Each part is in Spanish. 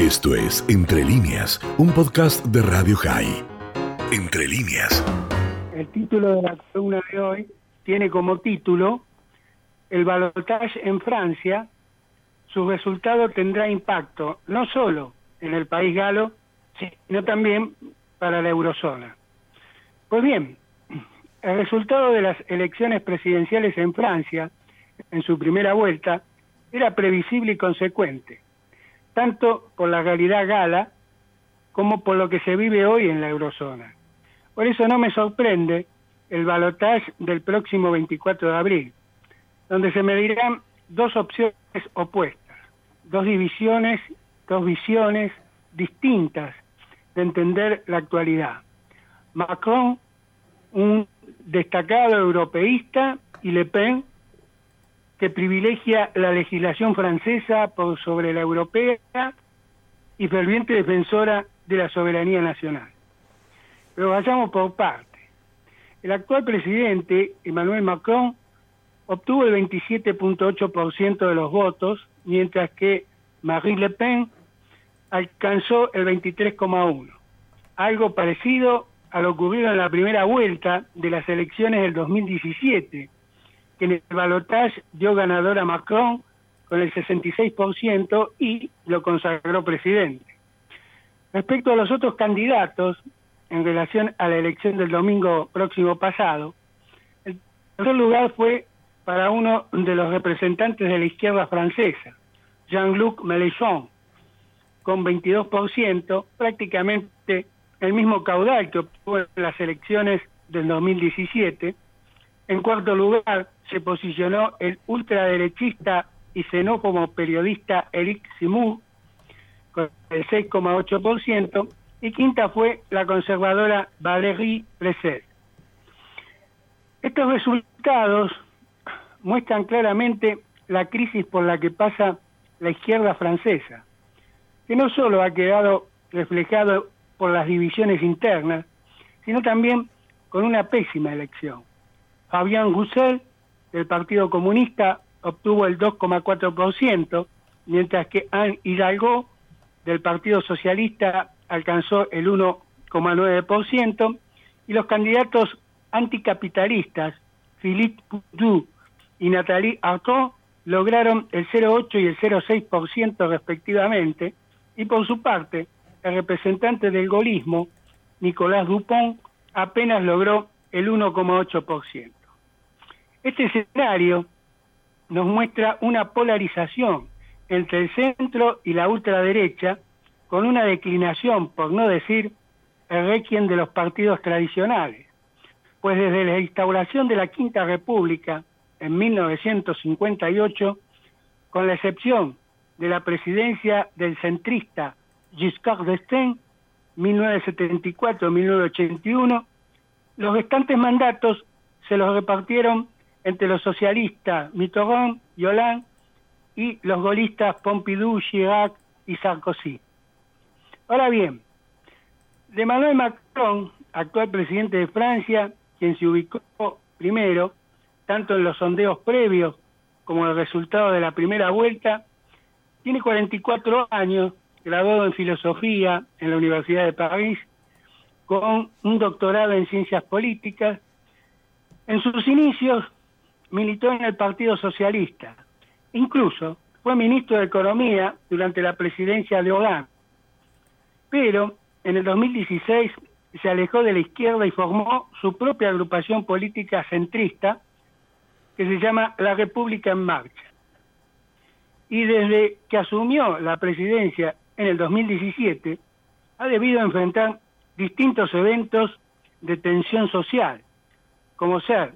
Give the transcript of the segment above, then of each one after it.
Esto es Entre líneas, un podcast de Radio High. Entre líneas. El título de la columna de hoy tiene como título El balotaje en Francia. Su resultado tendrá impacto no solo en el país galo, sino también para la eurozona. Pues bien, el resultado de las elecciones presidenciales en Francia, en su primera vuelta, era previsible y consecuente, tanto por la realidad gala como por lo que se vive hoy en la eurozona. Por eso no me sorprende el balotaje del próximo 24 de abril, donde se medirán dos opciones opuestas, dos divisiones, dos visiones distintas de entender la actualidad. Macron, un destacado europeísta, y Le Pen, que privilegia la legislación francesa por sobre la europea y ferviente defensora de la soberanía nacional. Pero vayamos por parte. El actual presidente, Emmanuel Macron, obtuvo el 27.8% de los votos, mientras que Marie Le Pen alcanzó el 23,1%, algo parecido a lo ocurrido en la primera vuelta de las elecciones del 2017, que en el balotaje dio ganador a Macron con el 66% y lo consagró presidente. Respecto a los otros candidatos, en relación a la elección del domingo próximo pasado, el tercer lugar fue para uno de los representantes de la izquierda francesa, Jean-Luc Mélenchon, con 22%, prácticamente el mismo caudal que obtuvo en las elecciones del 2017. En cuarto lugar se posicionó el ultraderechista y xenófobo periodista Eric Simou, con el 6,8%, y quinta fue la conservadora Valérie Plesset. Estos resultados muestran claramente la crisis por la que pasa la izquierda francesa, que no solo ha quedado reflejado por las divisiones internas, sino también con una pésima elección. Fabien Roussel, del Partido Comunista, obtuvo el 2,4%, mientras que Anne Hidalgo, del Partido Socialista, alcanzó el 1,9%, y los candidatos anticapitalistas, Philippe Poudou y Nathalie Artaud, lograron el 0,8 y el 0,6% respectivamente, y por su parte, el representante del golismo, Nicolás Dupont, apenas logró el 1,8%. Este escenario nos muestra una polarización entre el centro y la ultraderecha, con una declinación, por no decir el requiem de los partidos tradicionales, pues desde la instauración de la Quinta República en 1958, con la excepción de la presidencia del centrista Giscard d'Estaing, 1974-1981, los restantes mandatos se los repartieron entre los socialistas Mitterrand y Hollande y los golistas Pompidou, Chirac y Sarkozy. Ahora bien, de Manuel Macron, actual presidente de Francia, quien se ubicó primero, tanto en los sondeos previos como el resultado de la primera vuelta, tiene 44 años, graduado en filosofía en la Universidad de París, con un doctorado en ciencias políticas. En sus inicios militó en el Partido Socialista. Incluso fue ministro de Economía durante la presidencia de Hollande. Pero en el 2016 se alejó de la izquierda y formó su propia agrupación política centrista que se llama La República en Marcha. Y desde que asumió la presidencia en el 2017, ha debido enfrentar distintos eventos de tensión social, como ser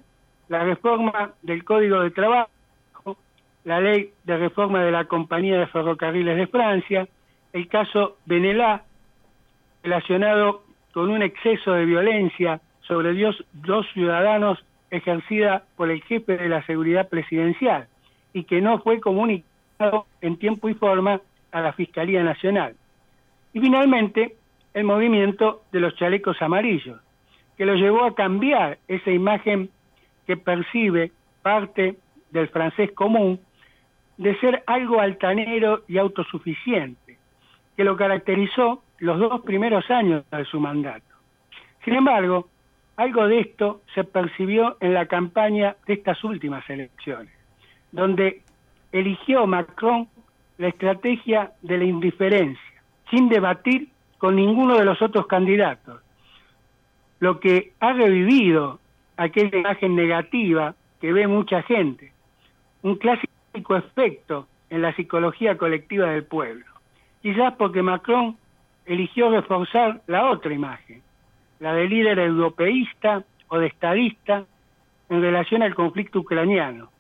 la reforma del Código de Trabajo, la ley de reforma de la Compañía de Ferrocarriles de Francia, el caso Benelá, relacionado con un exceso de violencia sobre dos ciudadanos ejercida por el jefe de la seguridad presidencial y que no fue comunicado en tiempo y forma a la Fiscalía Nacional. Y finalmente, el movimiento de los chalecos amarillos, que lo llevó a cambiar esa imagen que percibe parte del francés común de ser algo altanero y autosuficiente, que lo caracterizó los dos primeros años de su mandato. Sin embargo, algo de esto se percibió en la campaña de estas últimas elecciones, donde eligió Macron la estrategia de la indiferencia, sin debatir con ninguno de los otros candidatos, lo que ha revivido aquella imagen negativa que ve mucha gente, un clásico efecto en la psicología colectiva del pueblo. Quizás porque Macron eligió reforzar la otra imagen, la de líder europeísta o de estadista en relación al conflicto ucraniano.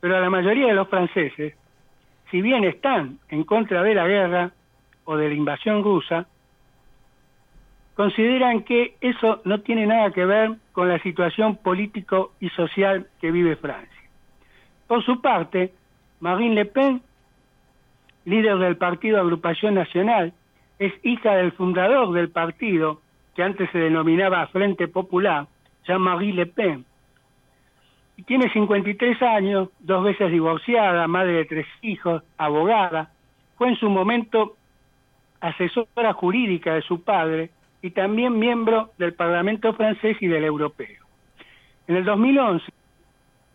Pero a la mayoría de los franceses, si bien están en contra de la guerra o de la invasión rusa, consideran que eso no tiene nada que ver con la situación político y social que vive Francia. Por su parte, Marine Le Pen, líder del partido Agrupación Nacional, es hija del fundador del partido, que antes se denominaba Frente Popular, Jean-Marie Le Pen. Y tiene 53 años, dos veces divorciada, madre de tres hijos, abogada. Fue en su momento asesora jurídica de su padre y también miembro del Parlamento francés y del europeo. En el 2011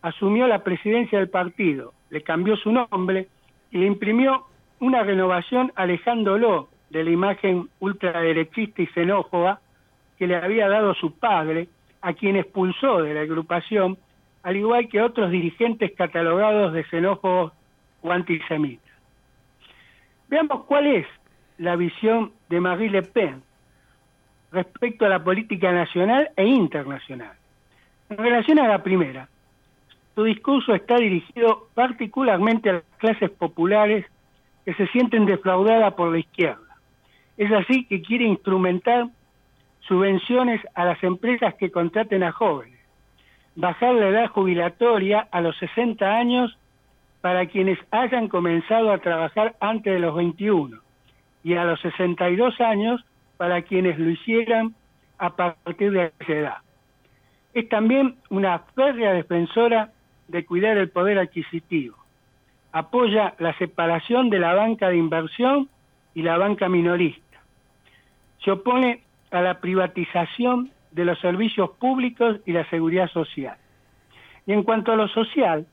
asumió la presidencia del partido, le cambió su nombre y le imprimió una renovación alejándolo de la imagen ultraderechista y xenófoba que le había dado su padre, a quien expulsó de la agrupación, al igual que otros dirigentes catalogados de xenófobos o antisemitas. Veamos cuál es la visión de Marie Le Pen respecto a la política nacional e internacional. En relación a la primera, su discurso está dirigido particularmente a las clases populares que se sienten defraudadas por la izquierda. Es así que quiere instrumentar subvenciones a las empresas que contraten a jóvenes, bajar la edad jubilatoria a los 60 años para quienes hayan comenzado a trabajar antes de los 21 y a los 62 años para quienes lo hicieran a partir de esa edad. Es también una férrea defensora de cuidar el poder adquisitivo. Apoya la separación de la banca de inversión y la banca minorista. Se opone a la privatización de los servicios públicos y la seguridad social. Y en cuanto a lo social,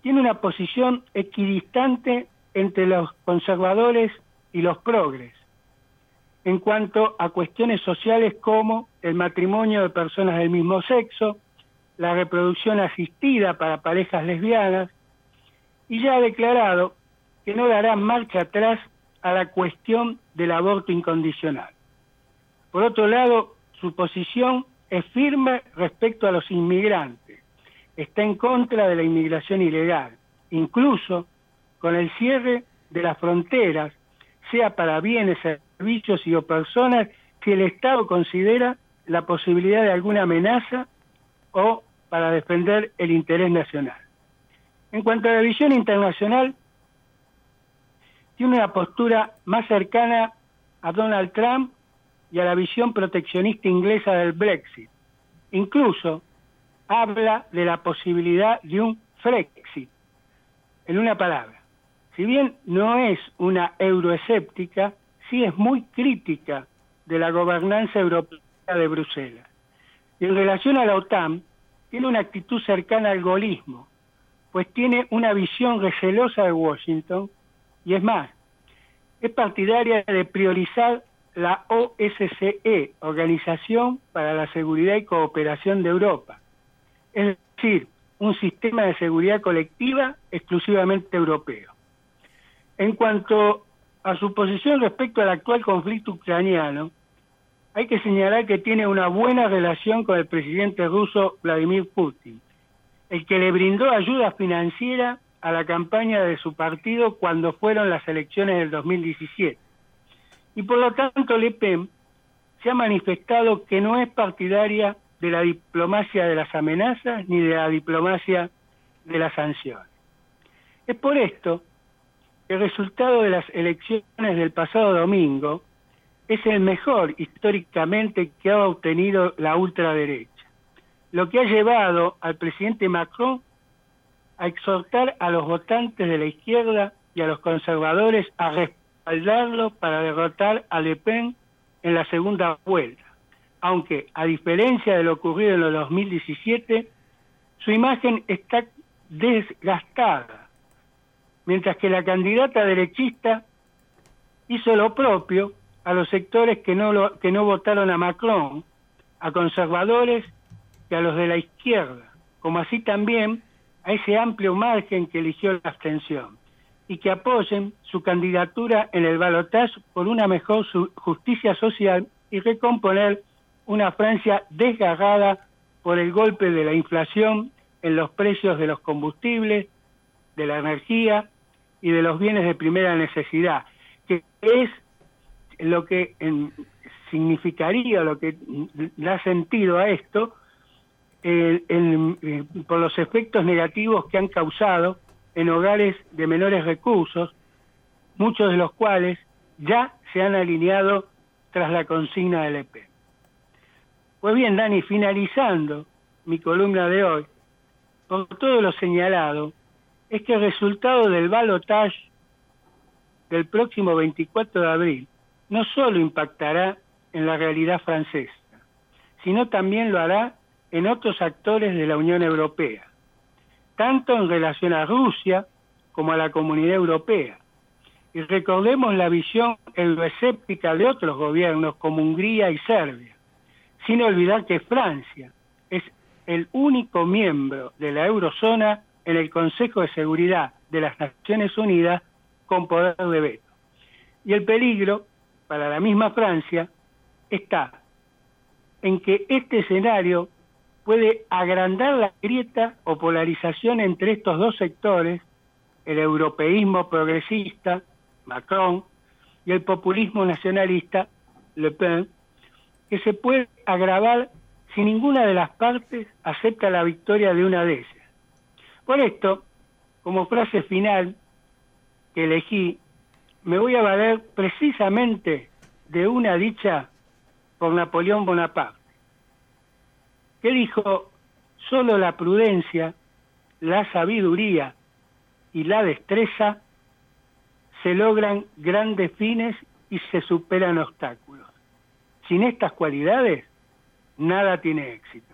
tiene una posición equidistante entre los conservadores y los progres, en cuanto a cuestiones sociales como el matrimonio de personas del mismo sexo, la reproducción asistida para parejas lesbianas, y ya ha declarado que no dará marcha atrás a la cuestión del aborto incondicional. Por otro lado, su posición es firme respecto a los inmigrantes. Está en contra de la inmigración ilegal, incluso con el cierre de las fronteras, sea para bienes, servicios y o personas si el Estado considera la posibilidad de alguna amenaza o para defender el interés nacional. En cuanto a la visión internacional, tiene una postura más cercana a Donald Trump y a la visión proteccionista inglesa del Brexit. Incluso habla de la posibilidad de un Frexit. En una palabra, si bien no es una euroescéptica, sí es muy crítica de la gobernanza europea de Bruselas. Y en relación a la OTAN, tiene una actitud cercana al golismo, pues tiene una visión recelosa de Washington y es más, es partidaria de priorizar la OSCE, Organización para la Seguridad y Cooperación de Europa, es decir, un sistema de seguridad colectiva exclusivamente europeo. En cuanto a su posición respecto al actual conflicto ucraniano, hay que señalar que tiene una buena relación con el presidente ruso Vladimir Putin, el que le brindó ayuda financiera a la campaña de su partido cuando fueron las elecciones del 2017. Y por lo tanto Le Pen se ha manifestado que no es partidaria de la diplomacia de las amenazas ni de la diplomacia de las sanciones. Es por esto el resultado de las elecciones del pasado domingo es el mejor históricamente que ha obtenido la ultraderecha, lo que ha llevado al presidente Macron a exhortar a los votantes de la izquierda y a los conservadores a respaldarlo para derrotar a Le Pen en la segunda vuelta, aunque a diferencia de lo ocurrido en el 2017, su imagen está desgastada, mientras que la candidata derechista hizo lo propio a los sectores que no, lo, que no votaron a Macron, a conservadores y a los de la izquierda, como así también a ese amplio margen que eligió la abstención y que apoyen su candidatura en el balotaje por una mejor justicia social y recomponer una Francia desgarrada por el golpe de la inflación en los precios de los combustibles, de la energía y de los bienes de primera necesidad, que es lo que significaría, lo que da sentido a esto, eh, por los efectos negativos que han causado en hogares de menores recursos, muchos de los cuales ya se han alineado tras la consigna del EP. Pues bien, Dani, finalizando mi columna de hoy, por todo lo señalado, es que el resultado del balotage del próximo 24 de abril no solo impactará en la realidad francesa, sino también lo hará en otros actores de la Unión Europea, tanto en relación a Rusia como a la Comunidad Europea. Y recordemos la visión euroescéptica de otros gobiernos como Hungría y Serbia, sin olvidar que Francia es el único miembro de la eurozona en el Consejo de Seguridad de las Naciones Unidas con poder de veto. Y el peligro para la misma Francia está en que este escenario puede agrandar la grieta o polarización entre estos dos sectores, el europeísmo progresista, Macron, y el populismo nacionalista, Le Pen, que se puede agravar si ninguna de las partes acepta la victoria de una de ellas. Por esto, como frase final que elegí, me voy a valer precisamente de una dicha por Napoleón Bonaparte, que dijo, solo la prudencia, la sabiduría y la destreza se logran grandes fines y se superan obstáculos. Sin estas cualidades, nada tiene éxito.